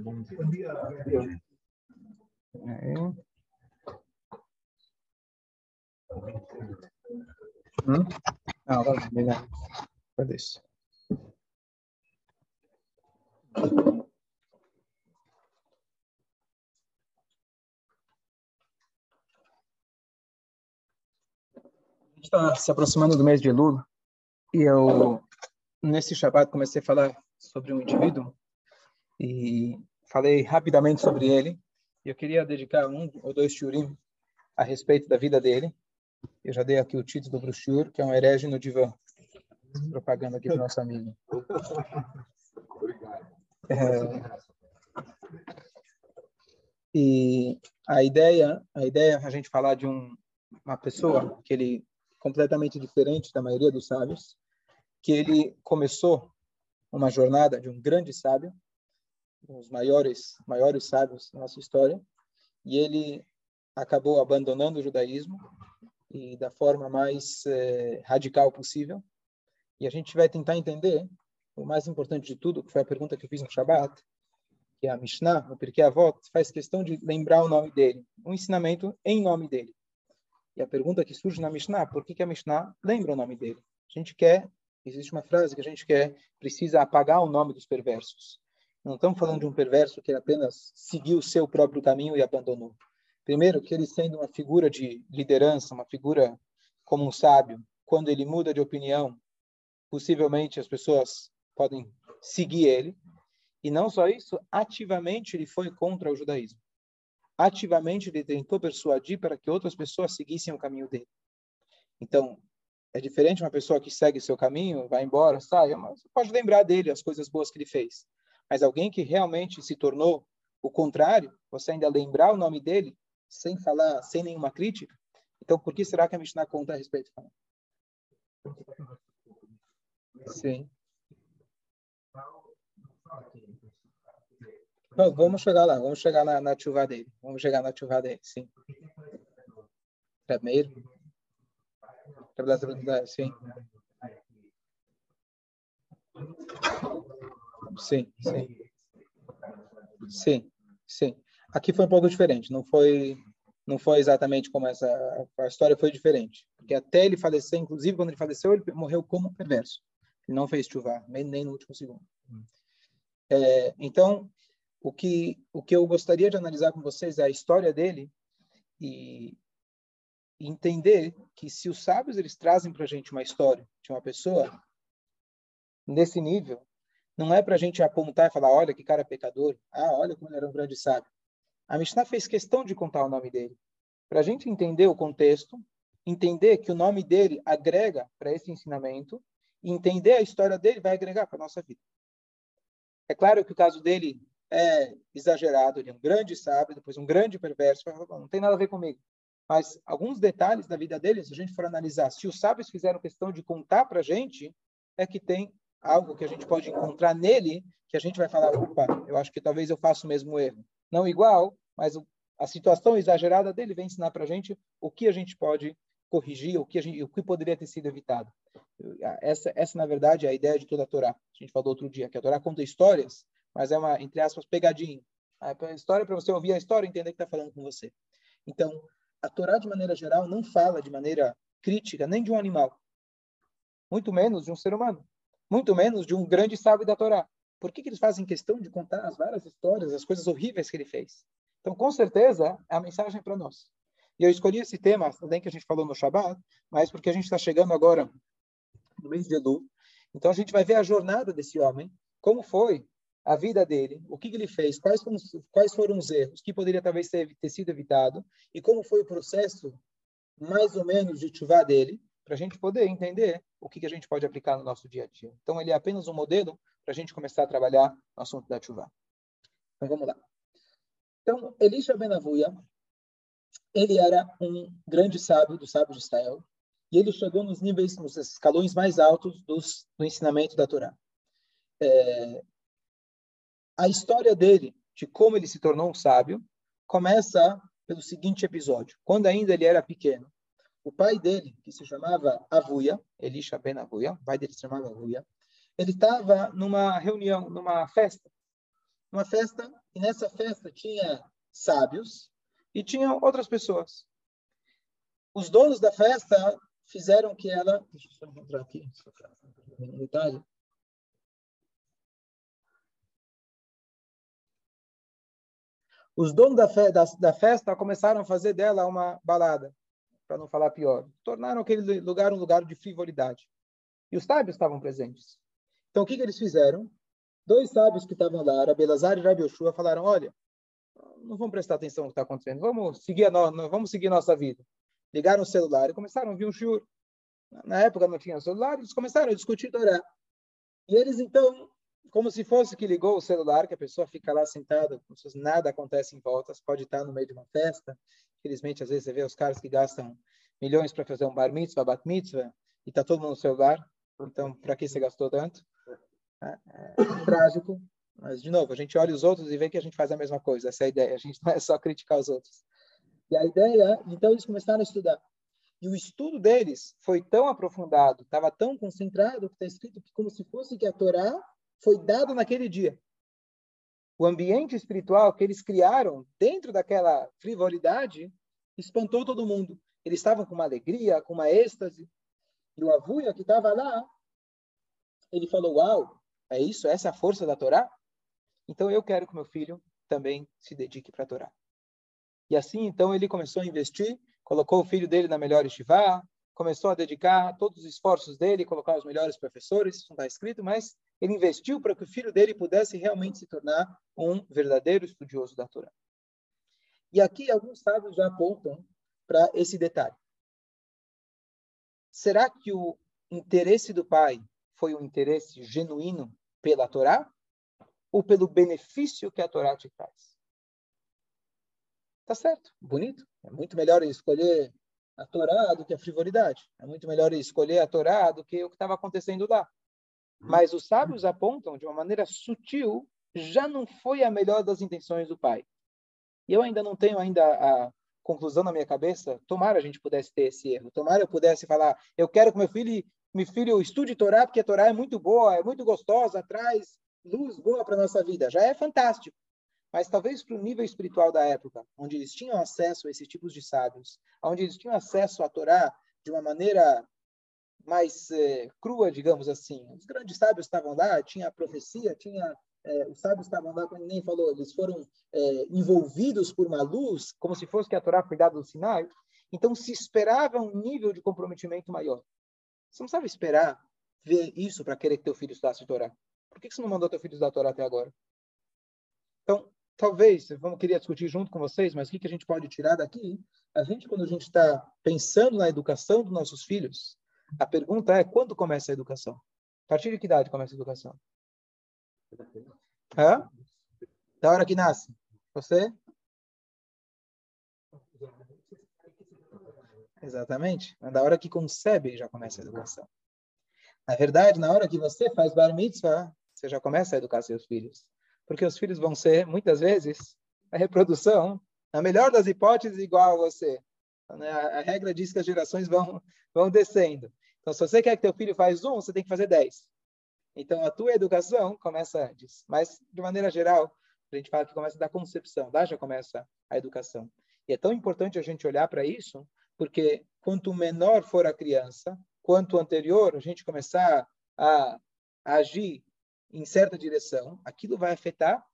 Bom dia. É. Hum? Vai, melhor. Cadê isso? Está se aproximando do mês de Elul e eu, nesse Shabbat, comecei a falar sobre um indivíduo e falei rapidamente sobre ele. Eu queria dedicar um ou dois shurim a respeito da vida dele. Eu já dei aqui o título do brochure, que é um herege no divã. Propaganda aqui para nosso amigo. Obrigado. É, e a ideia, a ideia é a gente falar de um, uma pessoa que ele completamente diferente da maioria dos sábios, que ele começou uma jornada de um grande sábio, um dos maiores maiores sábios da nossa história, e ele acabou abandonando o judaísmo e da forma mais eh, radical possível. E a gente vai tentar entender o mais importante de tudo, que foi a pergunta que eu fiz no Shabbat, que é a Mishnah, no Pirkei Avot, faz questão de lembrar o nome dele, um ensinamento em nome dele. E a pergunta que surge na Mishnah, por que, que a Mishnah lembra o nome dele? A gente quer, existe uma frase que a gente quer, precisa apagar o nome dos perversos. Não estamos falando de um perverso que apenas seguiu o seu próprio caminho e abandonou. Primeiro, que ele sendo uma figura de liderança, uma figura como um sábio, quando ele muda de opinião, possivelmente as pessoas podem seguir ele. E não só isso, ativamente ele foi contra o judaísmo. Ativamente ele tentou persuadir para que outras pessoas seguissem o caminho dele. Então, é diferente uma pessoa que segue seu caminho, vai embora, sai, mas você pode lembrar dele as coisas boas que ele fez. Mas alguém que realmente se tornou o contrário, você ainda lembrar o nome dele, sem falar, sem nenhuma crítica, então por que será que a Mishnah conta a respeito? Sim. Não, vamos chegar lá, vamos chegar na, na chuva dele. Vamos chegar na chuva dele, sim. Primeiro. Sim. Sim, sim. Sim, sim. Aqui foi um pouco diferente, não foi não foi exatamente como essa a história foi diferente, porque até ele falecer, inclusive quando ele faleceu, ele morreu como perverso. Ele não fez chuva, nem, no último segundo. É, então, o que o que eu gostaria de analisar com vocês é a história dele e entender que se os sábios eles trazem para a gente uma história de uma pessoa nesse nível, não é para a gente apontar e falar, olha que cara pecador, ah, olha como ele era um grande sábio. A Mishnah fez questão de contar o nome dele, para a gente entender o contexto, entender que o nome dele agrega para esse ensinamento, e entender a história dele vai agregar para a nossa vida. É claro que o caso dele é exagerado, ele é um grande sábio, depois um grande perverso, não tem nada a ver comigo. Mas alguns detalhes da vida dele, se a gente for analisar, se os sábios fizeram questão de contar para a gente, é que tem algo que a gente pode encontrar nele que a gente vai falar, opa, eu acho que talvez eu faça o mesmo erro. Não igual, mas a situação exagerada dele vem ensinar para a gente o que a gente pode corrigir, o que, a gente, o que poderia ter sido evitado. Essa, essa, na verdade, é a ideia de toda a Torá. A gente falou outro dia que a Torá conta histórias, mas é uma, entre aspas, pegadinha. A história para você ouvir a história e entender que está falando com você. Então, a Torá, de maneira geral, não fala de maneira crítica nem de um animal, muito menos de um ser humano muito menos de um grande sábio da Torá. Por que, que eles fazem questão de contar as várias histórias, as coisas horríveis que ele fez? Então, com certeza, é a mensagem para nós. E eu escolhi esse tema, além que a gente falou no Shabbat, mas porque a gente está chegando agora no mês de Elu. Então, a gente vai ver a jornada desse homem, como foi a vida dele, o que, ele fez, quais foram, quais foram os erros, que poderia talvez ter, ter sido evitado, e como foi o processo, mais ou menos, de chuva dele, para a gente poder entender o que, que a gente pode aplicar no nosso dia a dia. Então, ele é apenas um modelo para a gente começar a trabalhar no assunto da chuva. Então, vamos lá. Então, Elisha Benavuia, ele era um grande sábio dos sábios de Israel, e ele chegou nos níveis, nos escalões mais altos dos, do ensinamento da Torá. É, a história dele, de como ele se tornou um sábio, começa pelo seguinte episódio. Quando ainda ele era pequeno, o pai dele, que se chamava Avuia, Elisha Ben Avuia, o pai dele se chamava Avuia, ele estava numa reunião, numa festa. Uma festa, e nessa festa tinha sábios e tinha outras pessoas. Os donos da festa fizeram que ela. Deixa eu só encontrar aqui, um detalhe. Os donos da, fe da, da festa começaram a fazer dela uma balada, para não falar pior. Tornaram aquele lugar um lugar de frivolidade. E os sábios estavam presentes. Então, o que, que eles fizeram? Dois sábios que estavam lá, Rabelazar e Rabi falaram, olha, não vamos prestar atenção no que está acontecendo, vamos seguir, a no, vamos seguir nossa vida. Ligaram o celular e começaram a ouvir um shiur. Na época não tinha celular, eles começaram a discutir Torá. E eles, então, como se fosse que ligou o celular, que a pessoa fica lá sentada, como se nada acontece em volta, você pode estar no meio de uma festa. Infelizmente, às vezes você vê os caras que gastam milhões para fazer um bar mitzvah, bat mitzvah, e está todo mundo no celular. Então, para que você gastou tanto? É, é trágico. Mas, de novo, a gente olha os outros e vê que a gente faz a mesma coisa. Essa é a ideia. A gente não é só criticar os outros. E a ideia, então, eles começaram a estudar. E o estudo deles foi tão aprofundado, estava tão concentrado, que está escrito que como se fosse que a Torá foi dado naquele dia. O ambiente espiritual que eles criaram dentro daquela frivolidade espantou todo mundo. Eles estavam com uma alegria, com uma êxtase. E o Avuia, que estava lá, ele falou: Uau, é isso? Essa é a força da Torá? Então eu quero que meu filho também se dedique para a Torá. E assim, então, ele começou a investir, colocou o filho dele na melhor estivá, começou a dedicar todos os esforços dele, colocar os melhores professores, isso não está escrito, mas ele investiu para que o filho dele pudesse realmente se tornar um verdadeiro estudioso da Torá. E aqui alguns sábios já apontam para esse detalhe. Será que o interesse do pai foi um interesse genuíno pela Torá ou pelo benefício que a Torá te traz? Tá certo, bonito. É muito melhor escolher a Torá do que a frivolidade. É muito melhor escolher a Torá do que o que estava acontecendo lá. Mas os sábios apontam de uma maneira sutil, já não foi a melhor das intenções do pai. E eu ainda não tenho ainda a conclusão na minha cabeça. Tomara a gente pudesse ter esse erro. Tomara eu pudesse falar, eu quero que meu filho, meu filho estude Torá, porque a Torá é muito boa, é muito gostosa, traz luz boa para nossa vida. Já é fantástico. Mas talvez para o nível espiritual da época, onde eles tinham acesso a esses tipos de sábios, onde eles tinham acesso à Torá de uma maneira mais é, crua, digamos assim. Os grandes sábios estavam lá, tinha a profecia, tinha é, os sábios estavam lá, como nem falou, eles foram é, envolvidos por uma luz, como se fosse que a Torá foi dada no Sinai. Então se esperava um nível de comprometimento maior. Você não sabe esperar ver isso para querer que teu filho estudasse Torá. Por que você não mandou teu filho estudar Torá até agora? Então, talvez, vamos querer discutir junto com vocês, mas o que, que a gente pode tirar daqui? A gente, quando a gente está pensando na educação dos nossos filhos, a pergunta é, quando começa a educação? A partir de que idade começa a educação? Hã? Da hora que nasce. Você? Exatamente. Da hora que concebe, já começa a educação. Na verdade, na hora que você faz bar mitzvah, você já começa a educar seus filhos porque os filhos vão ser, muitas vezes, a reprodução, na melhor das hipóteses, igual a você. Então, né, a, regra diz que as gerações vão, vão descendo. Então, se você quer que teu filho faz um, você tem que fazer dez. Então, a tua educação começa antes. Mas, de maneira geral, a gente fala que começa da concepção, lá já começa a educação. E é tão importante a gente olhar para isso, porque quanto menor for a criança, quanto anterior a gente começar a, agir em certa direção, aquilo vai afetar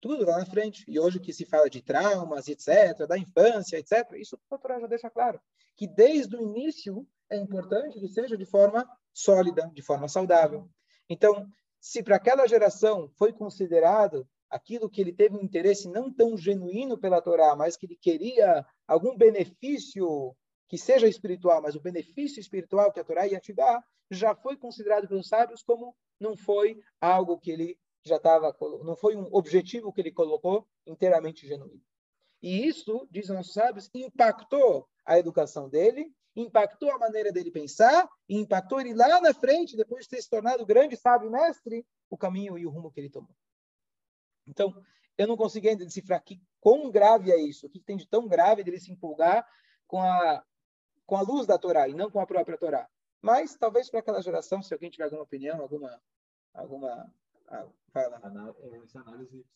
tudo lá na frente. E hoje que se fala de traumas, etc., da infância, etc., isso o doutor já deixa claro. Que desde o início é importante que seja de forma sólida, de forma saudável. Então, se para aquela geração foi considerado aquilo que ele teve um interesse não tão genuíno pela Torá, mas que ele queria algum benefício que seja espiritual, mas o benefício espiritual que a Torá ia te dar, já foi considerado pelos sábios como não foi algo que ele já estava, não foi um objetivo que ele colocou inteiramente genuíno. E isso, dizem nossos sábios, impactou a educação dele, impactou a maneira dele pensar, e impactou ele lá na frente, depois de ter se tornado grande sábio mestre, o caminho e o rumo que ele tomou. Então, eu não consegui ainda decifrar que quão grave é isso, o que tem de tão grave dele se empolgar com a com a luz da Torá e não com a própria Torá. Mas talvez para aquela geração, se alguém tiver alguma opinião, alguma alguma ah, fala. Essa análise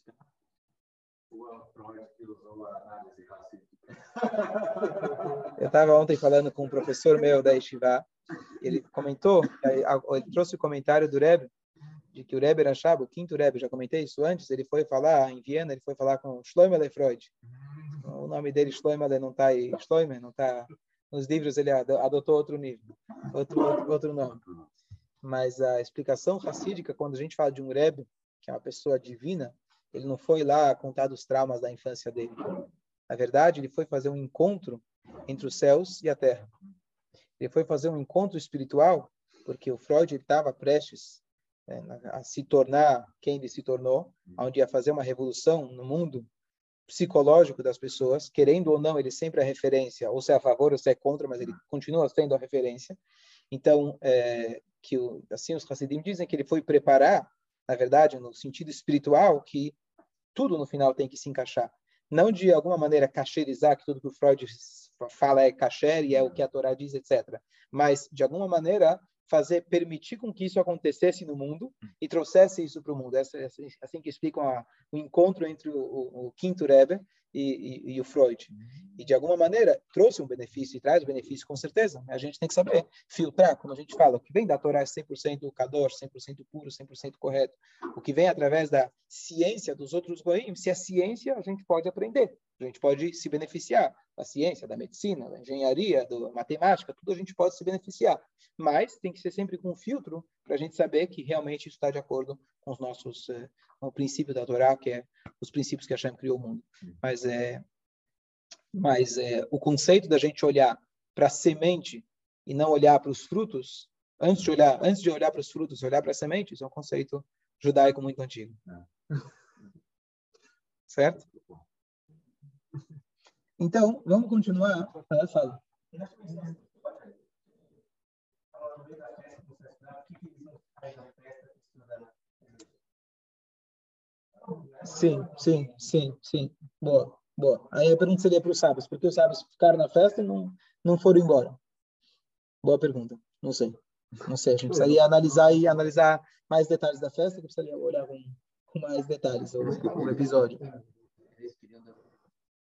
Eu estava ontem falando com um professor meu da Yeshiva, ele comentou, ele trouxe o comentário do Rebbe, de que o Rebbe Rashab, o quinto Rebbe, já comentei isso antes, ele foi falar em Viena, ele foi falar com Schleumele Freud. O nome dele, Schleumele, não está aí, Schleumele, não está nos livros, ele adotou outro nível, outro, outro, outro nome. Mas a explicação racídica, quando a gente fala de um Rebbe, que é uma pessoa divina, ele não foi lá contar dos traumas da infância dele. Na verdade, ele foi fazer um encontro entre os céus e a terra. Ele foi fazer um encontro espiritual, porque o Freud estava prestes é, a se tornar quem ele se tornou, onde ia fazer uma revolução no mundo psicológico das pessoas, querendo ou não, ele sempre é referência, ou se é a favor ou se é contra, mas ele continua sendo a referência. Então, é, que o, assim os Hasidim dizem que ele foi preparar, na verdade, no sentido espiritual, que tudo no final tem que se encaixar. Não de alguma maneira cacherizar que tudo que o Freud fala é caché e é o que a Torá diz, etc. Mas, de alguma maneira, fazer, permitir com que isso acontecesse no mundo e trouxesse isso para o mundo. É assim que explicam a, o encontro entre o, o, o quinto Rebbe e, e, e, o Freud. E, de alguma maneira, trouxe um benefício e traz benefício, com certeza. A gente tem que saber filtrar, como a gente fala, o que vem da Torá é 100% Kadosh, 100% puro, 100% correto. O que vem através da ciência dos outros goim, se é ciência, a gente pode aprender. A gente pode se beneficiar da ciência, da medicina, da engenharia, da matemática, tudo a gente pode se beneficiar. Mas tem que ser sempre com filtro para a gente saber que realmente isso está de acordo com os nossos, eh, o princípio da Torá, que é os princípios que Hashem criou o mundo. Mas é, mas é o conceito da gente olhar para a semente e não olhar para os frutos, antes de olhar, antes de olhar para os frutos, olhar para as sementes, é um conceito judaico muito antigo. É. Certo? Então, vamos continuar. Ah, fala. Sim, sim, sim, sim. Boa, boa. Aí a pergunta seria para os sábios, porque os sábios ficaram na festa e não, não foram embora? Boa pergunta. Não sei. Não sei. A gente precisaria analisar e analisar mais detalhes da festa, que precisaria olhar com, com mais detalhes o, o episódio.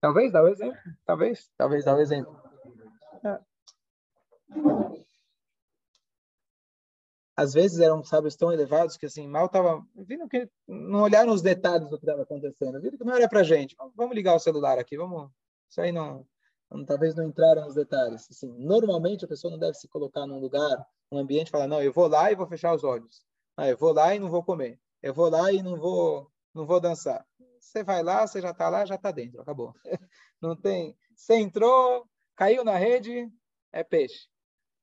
Talvez, dá o um exemplo. Talvez, talvez, dá o um exemplo. É. Às vezes eram sábios tão elevados que assim mal tava vindo que não olharam os detalhes do que estava acontecendo, viram que não era para gente. Vamos ligar o celular aqui, vamos. Isso aí não, não talvez não entraram nos detalhes. Assim, normalmente a pessoa não deve se colocar num lugar, num ambiente, falar não, eu vou lá e vou fechar os olhos. Ah, eu vou lá e não vou comer. Eu vou lá e não vou não vou dançar. Você vai lá, você já está lá, já está dentro, acabou. Não tem. Você entrou, caiu na rede, é peixe.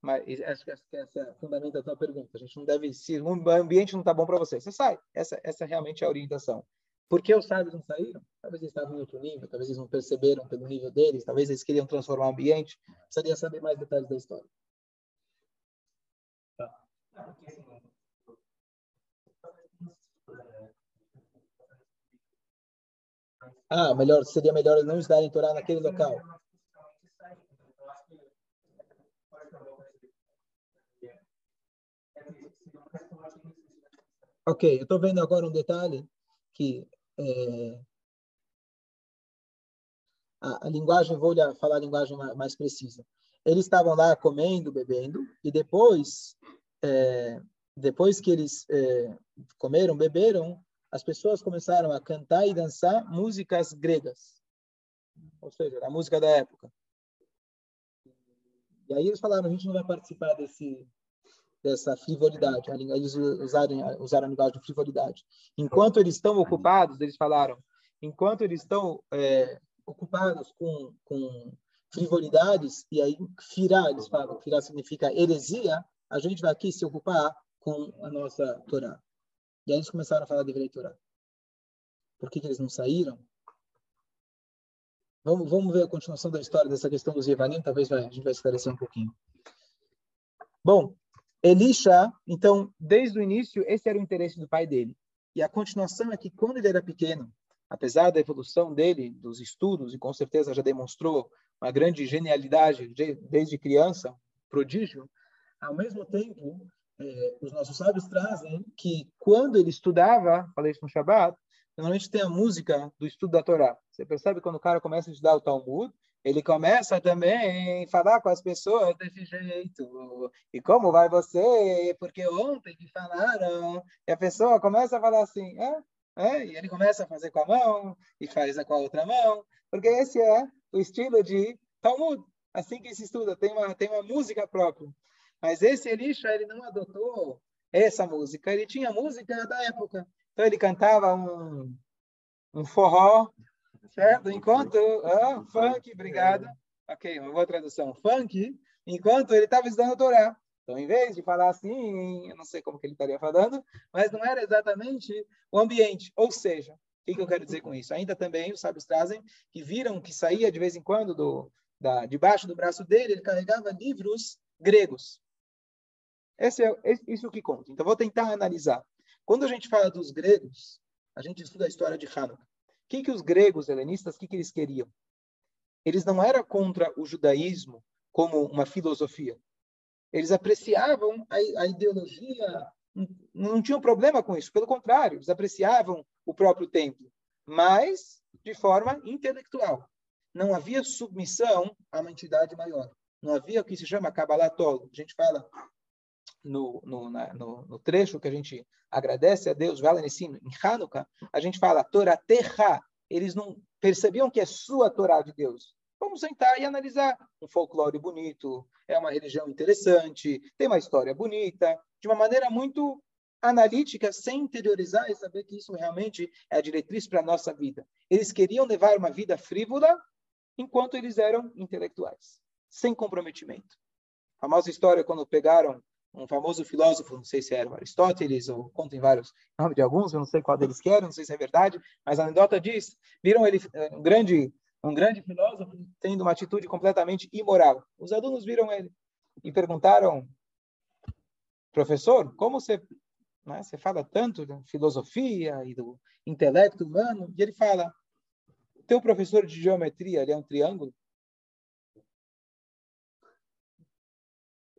Mas acho que essa fundamenta a tua pergunta. A gente não deve, se o ambiente não está bom para você, você sai. Essa, essa realmente é a orientação. Por que os sábios não saíram? Talvez eles estavam em outro nível, talvez eles não perceberam pelo nível deles, talvez eles queriam transformar o ambiente. Precisaria saber mais detalhes da história. Tá. Ah, melhor, seria melhor não estar em Torá naquele local. Ok, eu estou vendo agora um detalhe que é, a, a, linguagem, vou falar a linguagem mais, mais, precisa. Eles estavam lá comendo, bebendo, e depois, é, depois que eles é, comeram, beberam, as pessoas começaram a cantar e dançar músicas gregas, ou seja, a música da época. E aí eles falaram, a gente não vai participar desse dessa frivolidade. Eles usaram, usaram a linguagem de frivolidade. Enquanto eles estão ocupados, eles falaram, enquanto eles estão é, ocupados com, com frivolidades, e aí firá, eles falam, firá significa heresia, a gente vai aqui se ocupar com a nossa Torá. E aí eles começaram a falar de Torá. Por que, que, eles não saíram? Vamos, vamos ver a continuação da história dessa questão dos Yevanim, talvez vai, a gente vai esclarecer um pouquinho. Bom, Elisha, então, desde o início, esse era o interesse do pai dele. E a continuação é que quando ele era pequeno, apesar da evolução dele, dos estudos, e com certeza já demonstrou uma grande genialidade desde criança, prodígio, ao mesmo tempo, é, os nossos sábios trazem que quando ele estudava, falei isso no Shabbat, normalmente tem a música do estudo da Torá. Você percebe quando o cara começa a estudar o Talmud, ele começa também a falar com as pessoas desse jeito. E como vai você? Porque ontem me falaram. E a pessoa começa a falar assim, é, e ele começa a fazer com a mão e faz com a outra mão, porque esse é o estilo de Talmud. Assim que se estuda, tem uma, tem uma música própria. Mas esse Elisha, ele não adotou essa música, ele tinha música da época. Então ele cantava um, um forró, certo? Enquanto, ah, funk, obrigado. Ok, uma boa tradução. Funk, enquanto ele estava estudando a Torá. Então, em vez de falar assim, eu não sei como que ele estaria falando, mas não era exatamente o ambiente. Ou seja, o que, que eu quero dizer com isso? Ainda também os sábios trazem que viram que saía de vez em quando do, da, debaixo do braço dele, ele carregava livros gregos. Esse é isso que conta. Então, vou tentar analisar. Quando a gente fala dos gregos, a gente estuda a história de Hanukkah. Que, que os gregos helenistas, o que, que eles queriam? Eles não eram contra o judaísmo como uma filosofia. Eles apreciavam a, a ideologia, não, não tinham problema com isso. Pelo contrário, eles apreciavam o próprio templo, mas de forma intelectual. Não havia submissão a uma entidade maior. Não havia o que se chama Kabbalah Tol. A gente fala no, no, na, no, no, trecho que a gente agradece a Deus, Vela em Hanukkah, a gente fala Torah Terra. Eles não percebiam que é sua Torá de Deus. Vamos sentar e analisar. Um folclore bonito, é uma religião interessante, tem uma história bonita, de uma maneira muito analítica, sem interiorizar e saber que isso realmente é a diretriz para a nossa vida. Eles queriam levar uma vida frívola enquanto eles eram intelectuais, sem comprometimento. A famosa história quando pegaram um famoso filósofo, não sei se era Aristóteles ou contem vários nomes de alguns, eu não sei qual deles que era, não sei se é verdade, mas a anedota diz, viram ele eh, um grande um grande filósofo tendo uma atitude completamente imoral. Os alunos viram ele e perguntaram, professor, como você né, você fala tanto de filosofia e do intelecto humano? E ele fala, teu professor de geometria, ele é um triângulo?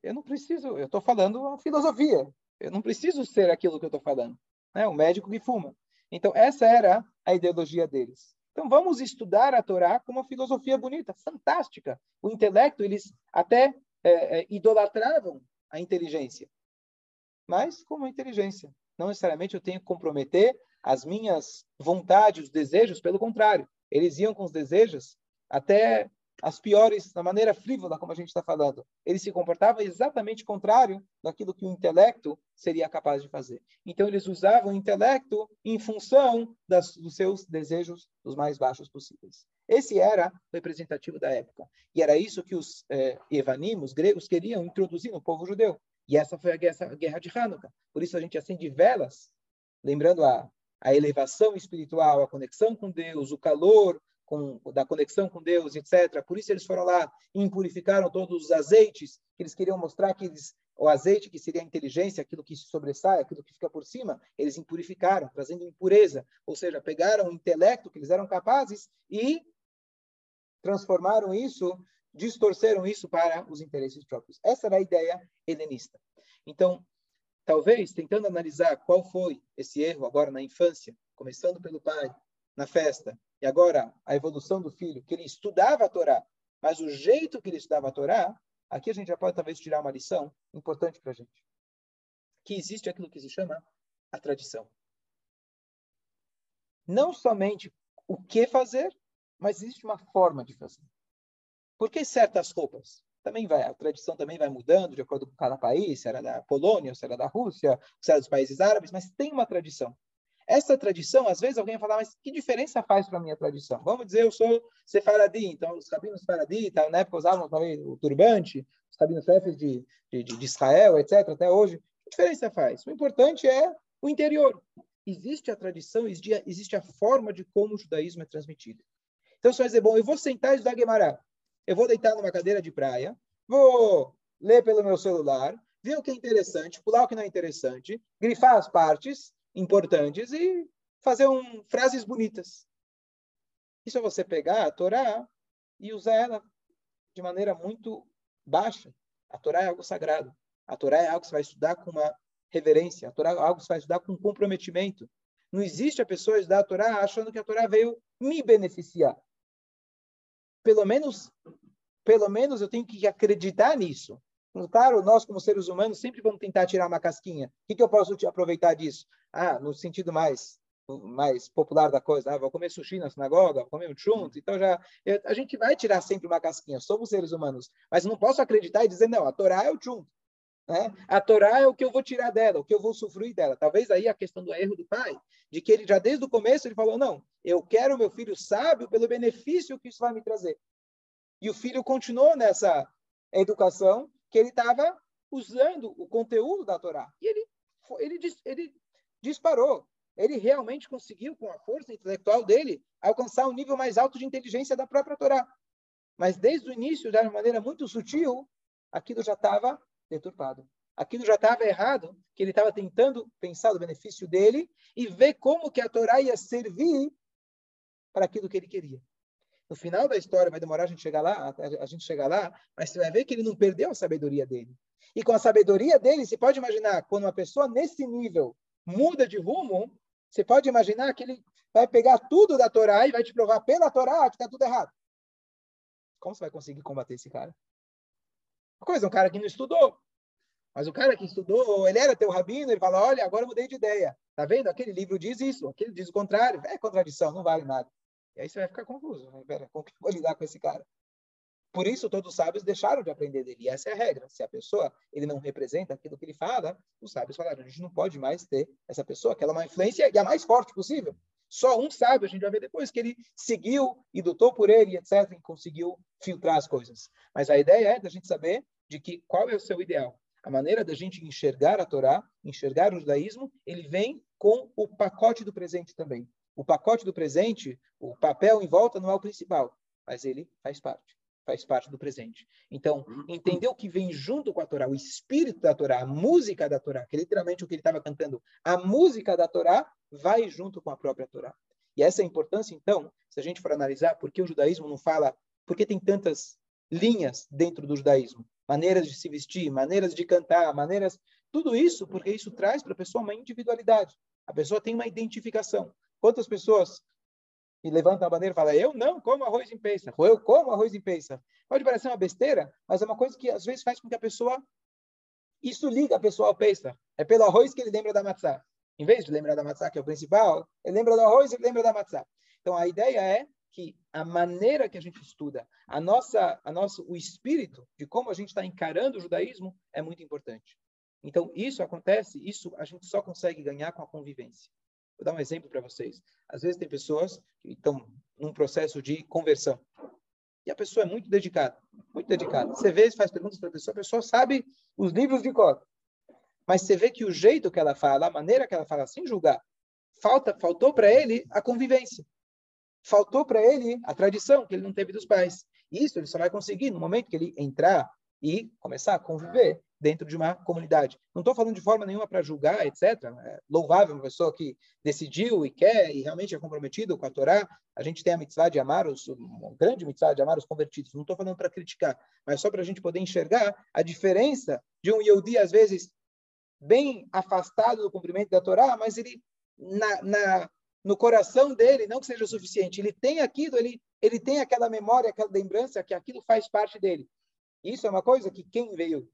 Eu não preciso, eu estou falando a filosofia, eu não preciso ser aquilo que eu estou falando, né? O médico que fuma. Então essa era a ideologia deles. Então vamos estudar a Torá com uma filosofia bonita, fantástica. O intelecto eles até é, é, idolatravam a inteligência, mas como inteligência. Não necessariamente eu tenho que comprometer as minhas vontades, os desejos, pelo contrário, eles iam com os desejos até as piores, da maneira frívola, como a gente está falando. Ele se comportava exatamente contrário daquilo que o intelecto seria capaz de fazer. Então, eles usavam o intelecto em função das, dos seus desejos os mais baixos possíveis. Esse era o representativo da época. E era isso que os eh, Evanim, os gregos, queriam introduzir no povo judeu. E essa foi a guerra, a guerra de Hanukkah. Por isso a gente acende velas, lembrando a, a elevação espiritual, a conexão com Deus, o calor com, da conexão com Deus, etc. Por isso eles foram lá e impurificaram todos os azeites, que eles queriam mostrar que eles, o azeite, que seria a inteligência, aquilo que se sobressai, aquilo que fica por cima, eles impurificaram, trazendo impureza. Ou seja, pegaram o intelecto que eles eram capazes e transformaram isso, distorceram isso para os interesses próprios. Essa era a ideia helenista. Então, talvez, tentando analisar qual foi esse erro agora na infância, começando pelo pai, na festa, e agora a evolução do filho, que ele estudava a Torá, mas o jeito que ele estudava a Torá, aqui a gente já pode talvez tirar uma lição importante para a gente. Que existe aquilo que se chama a tradição. Não somente o que fazer, mas existe uma forma de fazer. Por que certas roupas? Também vai, a tradição também vai mudando de acordo com cada país, se era da Polônia, se era da Rússia, se era dos países árabes, mas tem uma tradição. Essa tradição, às vezes alguém vai falar, mas que diferença faz para a minha tradição? Vamos dizer, eu sou sefaradi, então os rabinos sefaradi, tá, na época usavam também o turbante, os rabinos chefes de, de, de Israel, etc., até hoje. Que diferença faz? O importante é o interior. Existe a tradição, existe a forma de como o judaísmo é transmitido. Então você vai dizer, bom, eu vou sentar e estudar Guemará. Eu vou deitar numa cadeira de praia, vou ler pelo meu celular, ver o que é interessante, pular o que não é interessante, grifar as partes, importantes e fazer um, frases bonitas. Isso é você pegar a Torá e usar ela de maneira muito baixa. A Torá é algo sagrado. A Torá é algo que você vai estudar com uma reverência. A Torá é algo que você vai estudar com comprometimento. Não existe a pessoa estudar a Torá achando que a Torá veio me beneficiar. Pelo menos, pelo menos eu tenho que acreditar nisso. Claro, nós como seres humanos sempre vamos tentar tirar uma casquinha. O que, que eu posso aproveitar disso? Ah, no sentido mais mais popular da coisa, ah, vou comer sushi na sinagoga, vou comer um chunto, então já eu, a gente vai tirar sempre uma casquinha, somos seres humanos, mas não posso acreditar e dizer não, a Torá é o chunto, né? A Torá é o que eu vou tirar dela, o que eu vou sofrer dela. Talvez aí a questão do erro do pai, de que ele já desde o começo ele falou não, eu quero meu filho sábio pelo benefício que isso vai me trazer. E o filho continuou nessa educação que ele estava usando o conteúdo da Torá. E ele ele ele disparou ele realmente conseguiu, com a força intelectual dele, alcançar um nível mais alto de inteligência da própria Torá. Mas desde o início, de uma maneira muito sutil, aquilo já estava deturpado. Aquilo já estava errado, que ele estava tentando pensar no benefício dele e ver como que a Torá ia servir para aquilo que ele queria. No final da história, vai demorar a gente chegar lá, a gente chegar lá, mas você vai ver que ele não perdeu a sabedoria dele. E com a sabedoria dele, você pode imaginar, quando uma pessoa nesse nível muda de rumo, você pode imaginar que ele vai pegar tudo da Torá e vai te provar pela Torá que está tudo errado. Como você vai conseguir combater esse cara? Uma coisa, um cara que não estudou. Mas o cara que estudou, ele era teu rabino, ele fala, olha, agora eu mudei de ideia. Tá vendo? Aquele livro diz isso, aquele diz o contrário. É contradição, não vale nada. E aí você vai ficar confuso. Né? Pera, como que eu vou lidar com esse cara? Por isso, todos os sábios deixaram de aprender dele. E essa é a regra. Se a pessoa ele não representa aquilo que ele fala, os sábios falaram: a gente não pode mais ter essa pessoa, que ela é uma influência e a mais forte possível. Só um sábio, a gente vai ver depois, que ele seguiu e lutou por ele, etc., e conseguiu filtrar as coisas. Mas a ideia é da gente saber de que qual é o seu ideal. A maneira da gente enxergar a Torá, enxergar o judaísmo, ele vem com o pacote do presente também. O pacote do presente, o papel em volta não é o principal, mas ele faz parte faz parte do presente. Então, entender o que vem junto com a Torá, o espírito da Torá, a música da Torá, que é literalmente o que ele estava cantando, a música da Torá vai junto com a própria Torá. E essa é a importância, então, se a gente for analisar por que o judaísmo não fala, por que tem tantas linhas dentro do judaísmo, maneiras de se vestir, maneiras de cantar, maneiras, tudo isso, porque isso traz para a pessoa uma individualidade. A pessoa tem uma identificação. Quantas pessoas e levanta a bandeira e fala, eu não como arroz em ou eu como arroz em peça. Pode parecer uma besteira, mas é uma coisa que às vezes faz com que a pessoa... Isso liga a pessoa ao peça. É pelo arroz que ele lembra da matzá. Em vez de lembrar da matzá, que é o principal, ele lembra do arroz e lembra da matzá. Então, a ideia é que a maneira que a gente estuda, a nossa, a nosso, o espírito de como a gente está encarando o judaísmo é muito importante. Então, isso acontece, isso a gente só consegue ganhar com a convivência. Vou dar um exemplo para vocês. Às vezes tem pessoas que estão num processo de conversão. E a pessoa é muito dedicada, muito dedicada. Você vê, faz perguntas para a pessoa, a pessoa sabe os livros de cor. Mas você vê que o jeito que ela fala, a maneira que ela fala, sem julgar, falta, faltou para ele a convivência. Faltou para ele a tradição que ele não teve dos pais. Isso ele só vai conseguir no momento que ele entrar e começar a conviver dentro de uma comunidade. Não estou falando de forma nenhuma para julgar, etc. É louvável uma pessoa que decidiu e quer e realmente é comprometido com a Torá. A gente tem a mitzvah de amar os, uma grande mitzvah de amar os convertidos. Não estou falando para criticar, mas só para a gente poder enxergar a diferença de um Yehudi, às vezes, bem afastado do cumprimento da Torá, mas ele, na, na, no coração dele, não que seja o suficiente, ele tem aquilo, ele, ele tem aquela memória, aquela lembrança que aquilo faz parte dele. Isso é uma coisa que quem veio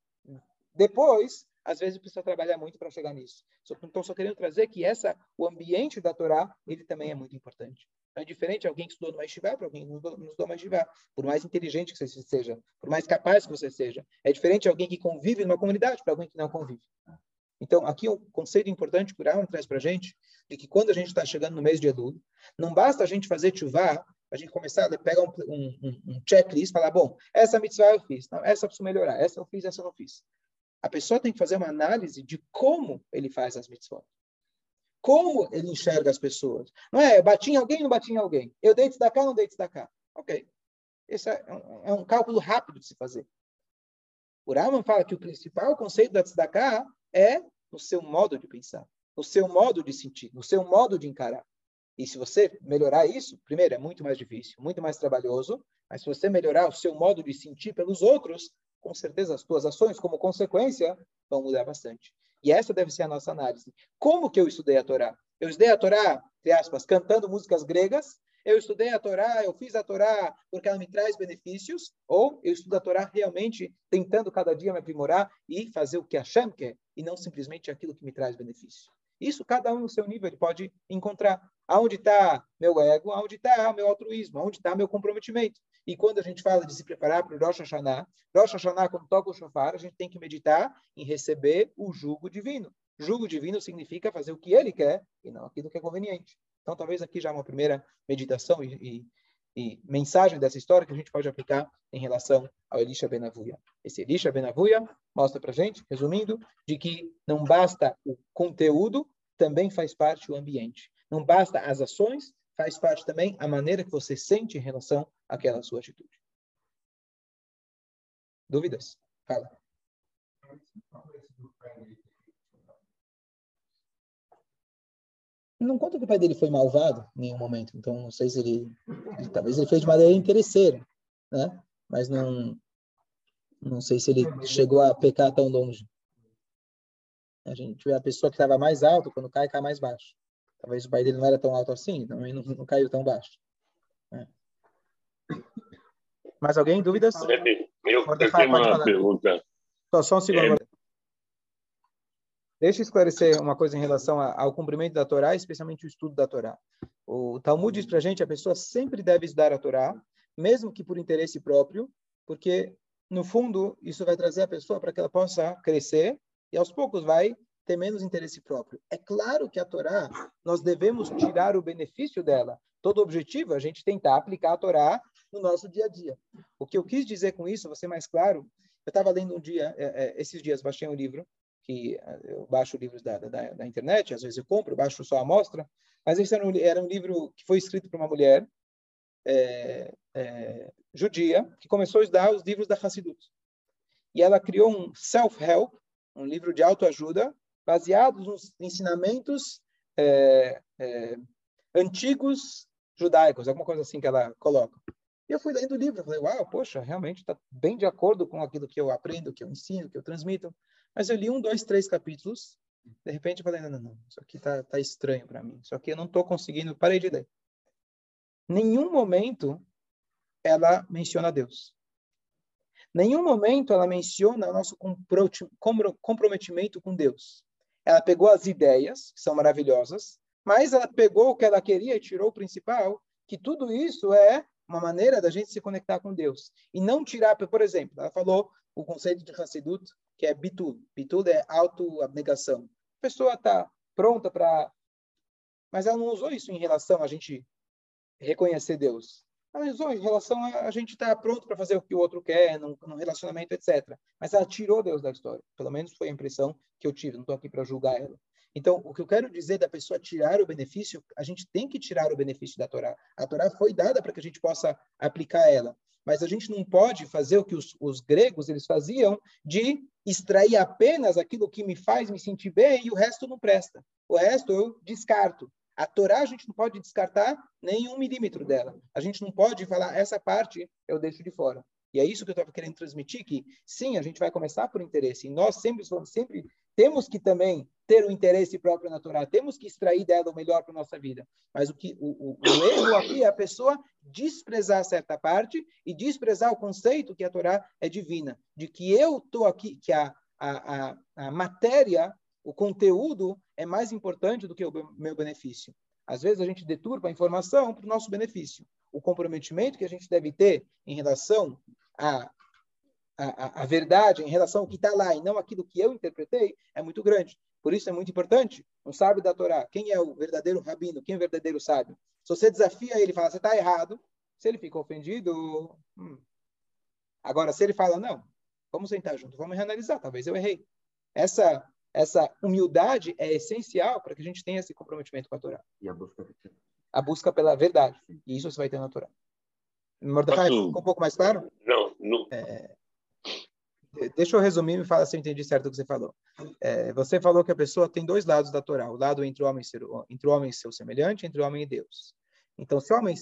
depois, às vezes precisa trabalhar muito para chegar nisso. Então, só querendo trazer que essa, o ambiente da Torá, ele também é muito importante. É diferente alguém que estudou no Yeshiva para alguém que não estudou no Yeshiva. Por mais inteligente que você seja, por mais capaz que você seja. É diferente alguém que convive numa comunidade para alguém que não convive. Então, aqui um conceito importante que o Rambam traz para a gente, de que quando a gente está chegando no mês de Elul, não basta a gente fazer chuvá, a gente começar a pegar um, um, um checklist e falar, bom, essa mitzvah eu fiz, não, essa eu preciso melhorar, essa eu fiz, essa eu não fiz. A pessoa tem que fazer uma análise de como ele faz as mitzvot. Como ele enxerga as pessoas. Não é, eu bati em alguém, não bati em alguém. Eu dei da cá, não dei da cá. Ok. Esse é um, é um cálculo rápido de se fazer. O Raman fala que o principal conceito da tzedakah é no seu modo de pensar, no seu modo de sentir, no seu modo de encarar. E se você melhorar isso, primeiro, é muito mais difícil, muito mais trabalhoso, mas se você melhorar o seu modo de sentir pelos outros, com certeza as suas ações, como consequência, vão mudar bastante. E essa deve ser a nossa análise. Como que eu estudei a Torá? Eu estudei a Torá, entre aspas, cantando músicas gregas, eu estudei a Torá, eu fiz a Torá porque ela me traz benefícios, ou eu estudo a Torá realmente tentando cada dia me aprimorar e fazer o que Hashem quer, e não simplesmente aquilo que me traz benefício. Isso cada um no seu nível ele pode encontrar. Aonde está meu ego, aonde está meu altruísmo, aonde está meu comprometimento. E quando a gente fala de se preparar para o Rosh Hashanah, Rosh Hashanah, quando toca o shofar, a gente tem que meditar em receber o jugo divino. Jugo divino significa fazer o que ele quer e não aquilo que é conveniente. Então, talvez aqui já uma primeira meditação e, e, e mensagem dessa história que a gente pode aplicar em relação ao Elisha Benavuia. Esse Elisha Benavuia mostra para gente, resumindo, de que não basta o conteúdo, também faz parte o ambiente. Não basta as ações, faz parte também a maneira que você sente em relação àquela sua atitude. Dúvidas? Fala. Não conta que o pai dele foi malvado em nenhum momento, então não sei se ele, ele talvez ele fez de maneira interesseira, né? Mas não não sei se ele chegou a pecar tão longe. A gente vê a pessoa que estava mais alta, quando cai, cai mais baixo. Talvez o pai dele não era tão alto assim, também não, não caiu tão baixo. É. Mais alguém? Dúvidas? Eu, eu tenho uma pergunta. Só, só um segundo. É... Deixa eu esclarecer uma coisa em relação ao cumprimento da Torá, especialmente o estudo da Torá. O Talmud diz para a gente a pessoa sempre deve estudar a Torá, mesmo que por interesse próprio, porque no fundo, isso vai trazer a pessoa para que ela possa crescer e aos poucos vai ter menos interesse próprio. É claro que a Torá, nós devemos tirar o benefício dela. Todo objetivo é a gente tentar aplicar a Torá no nosso dia a dia. O que eu quis dizer com isso, ser mais claro, eu estava lendo um dia, é, é, esses dias, baixei um livro, que é, eu baixo livros da, da, da, internet, às vezes eu compro, baixo só a amostra, mas esse era um, era um livro que foi escrito por uma mulher, é, é, judia que começou a estudar os livros da Hassidut. E ela criou um self-help, um livro de autoajuda, baseado nos ensinamentos é, antigos judaicos, alguma coisa assim que ela coloca. E eu fui lendo o livro, falei, uau, poxa, realmente está bem de acordo com aquilo que eu aprendo, que eu ensino, que eu transmito. Mas eu li um, dois, três capítulos, de repente eu falei, não, não, não, isso aqui está tá estranho para mim, isso aqui eu não estou conseguindo, parei de ler. Nenhum momento ela menciona Deus. Nenhum momento ela menciona o nosso comprometimento com Deus. Ela pegou as ideias, que são maravilhosas, mas ela pegou o que ela queria e tirou o principal, que tudo isso é uma maneira da gente se conectar com Deus. E não tirar, por exemplo, ela falou o conceito de Hassidut, que é bitul. Bitul é auto-abnegação. A pessoa está pronta para... Mas ela não usou isso em relação a gente reconhecer Deus analisou em relação a a gente estar tá pronto para fazer o que o outro quer, num, num, relacionamento, etc. Mas ela tirou Deus da história. Pelo menos foi a impressão que eu tive. Não estou aqui para julgar ela. Então, o que eu quero dizer da pessoa tirar o benefício, a gente tem que tirar o benefício da Torá. A Torá foi dada para que a gente possa aplicar ela. Mas a gente não pode fazer o que os, os gregos eles faziam de extrair apenas aquilo que me faz me sentir bem e o resto não presta. O resto eu descarto. A Torá a gente não pode descartar nenhum milímetro dela. A gente não pode falar essa parte eu deixo de fora. E é isso que eu estava querendo transmitir que sim, a gente vai começar por interesse. E nós sempre sempre temos que também ter o interesse próprio na Torá, temos que extrair dela o melhor para nossa vida. Mas o que o, o, o erro aqui é a pessoa desprezar certa parte e desprezar o conceito que a Torá é divina, de que eu estou aqui, que a, a, a, a matéria o conteúdo é mais importante do que o meu benefício. Às vezes a gente deturpa a informação para o nosso benefício. O comprometimento que a gente deve ter em relação à, à verdade, em relação ao que está lá e não aquilo que eu interpretei, é muito grande. Por isso é muito importante. Um sábio da Torá, quem é o verdadeiro rabino, quem é o verdadeiro sábio? Se você desafia ele e fala, você está errado, se ele fica ofendido. Hum. Agora, se ele fala, não, vamos sentar junto, vamos reanalisar, talvez eu errei. Essa essa humildade é essencial para que a gente tenha esse comprometimento com a Torá. E a busca, a busca pela verdade. E isso você vai ter na Torá. Mordecai, ficou um pouco mais claro? Não, não. É... deixa eu resumir e me fala se eu entendi certo o que você falou. É, você falou que a pessoa tem dois lados da Torá, o lado entre o homem, ser, entre o homem e seu semelhante, entre o homem e Deus. Então, se o homem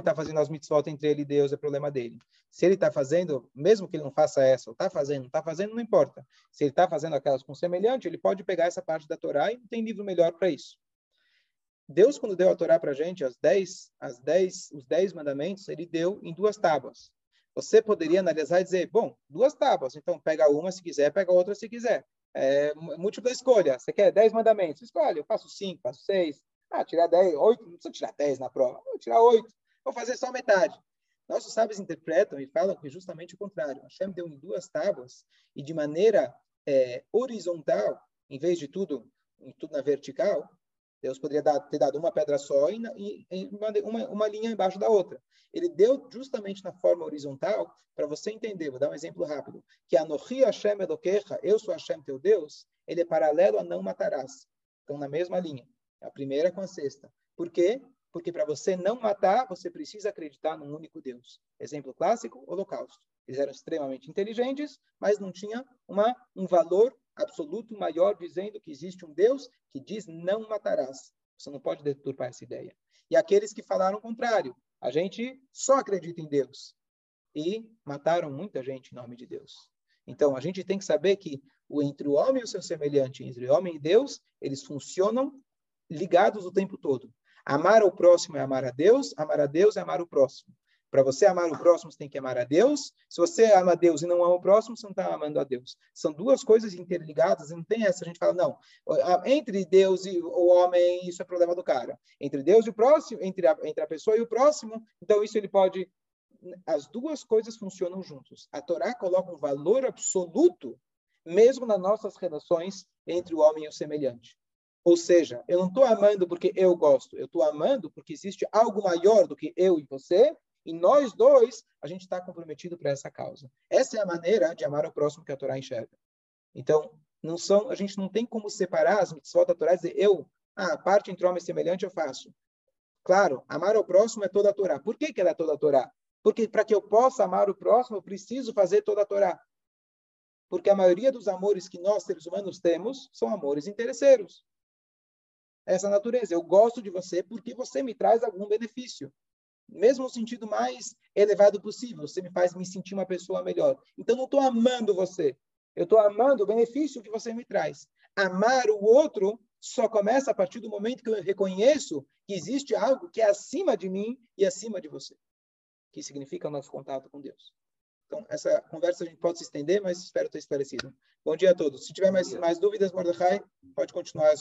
está fazendo as mitzvot entre ele e Deus, é problema dele. Se ele está fazendo, mesmo que ele não faça essa, ou está fazendo, não está fazendo, não importa. Se ele está fazendo aquelas com semelhante, ele pode pegar essa parte da Torá e não tem livro melhor para isso. Deus, quando deu a Torá para a gente, as dez, as dez, os dez mandamentos, ele deu em duas tábuas. Você poderia analisar e dizer, bom, duas tábuas, então pega uma se quiser, pega outra se quiser. É, múltipla escolha. Você quer dez mandamentos? Escolhe, eu faço cinco, faço seis, ah, tirar 10, 8, não precisa tirar 10 na prova, vou tirar 8, vou fazer só metade. Nossos sábios interpretam e falam que justamente o contrário. Hashem deu em duas tábuas e de maneira é, horizontal, em vez de tudo, tudo na vertical, Deus poderia dar, ter dado uma pedra só e, e, uma, uma, linha embaixo da outra. Ele deu justamente na forma horizontal para você entender. Vou dar um exemplo rápido. Que Anohi Hashem Elokecha, eu sou Hashem teu Deus, ele é paralelo a não matarás. Então, na mesma linha. A primeira com a sexta. Por quê? Porque para você não matar, você precisa acreditar num único Deus. Exemplo clássico, Holocausto. Eles eram extremamente inteligentes, mas não tinha uma, um valor absoluto maior dizendo que existe um Deus que diz não matarás. Você não pode deturpar essa ideia. E aqueles que falaram o contrário. A gente só acredita em Deus. E mataram muita gente em nome de Deus. Então, a gente tem que saber que o entre o homem e o seu semelhante, entre o homem e Deus, eles funcionam ligados o tempo todo. Amar o próximo é amar a Deus, amar a Deus é amar o próximo. Para você amar o próximo, você tem que amar a Deus. Se você ama a Deus e não ama o próximo, você não está amando a Deus. São duas coisas interligadas, não tem essa. A gente fala, não, entre Deus e o homem, isso é problema do cara. Entre Deus e o próximo, entre a, entre a pessoa e o próximo, então isso ele pode. As duas coisas funcionam juntos. A Torá coloca um valor absoluto, mesmo nas nossas relações entre o homem e o semelhante. Ou seja, eu não estou amando porque eu gosto, eu estou amando porque existe algo maior do que eu e você, e nós dois, a gente está comprometido para essa causa. Essa é a maneira de amar o próximo que a Torá enxerga. Então, não são, a gente não tem como separar as mitzvot da Torá e dizer, eu, ah, a parte entre homem semelhante eu faço. Claro, amar o próximo é toda a Torá. Por que, que ela é toda a Torá? Porque para que eu possa amar o próximo, eu preciso fazer toda a Torá. Porque a maioria dos amores que nós, seres humanos, temos são amores interesseiros essa natureza. Eu gosto de você porque você me traz algum benefício. Mesmo no sentido mais elevado possível, você me faz me sentir uma pessoa melhor. Então, não estou amando você. Eu estou amando o benefício que você me traz. Amar o outro só começa a partir do momento que eu reconheço que existe algo que é acima de mim e acima de você. Que significa o nosso contato com Deus. Então, essa conversa a gente pode se estender, mas espero ter esclarecido. Bom dia a todos. Se tiver mais, mais dúvidas, Mordecai, pode continuar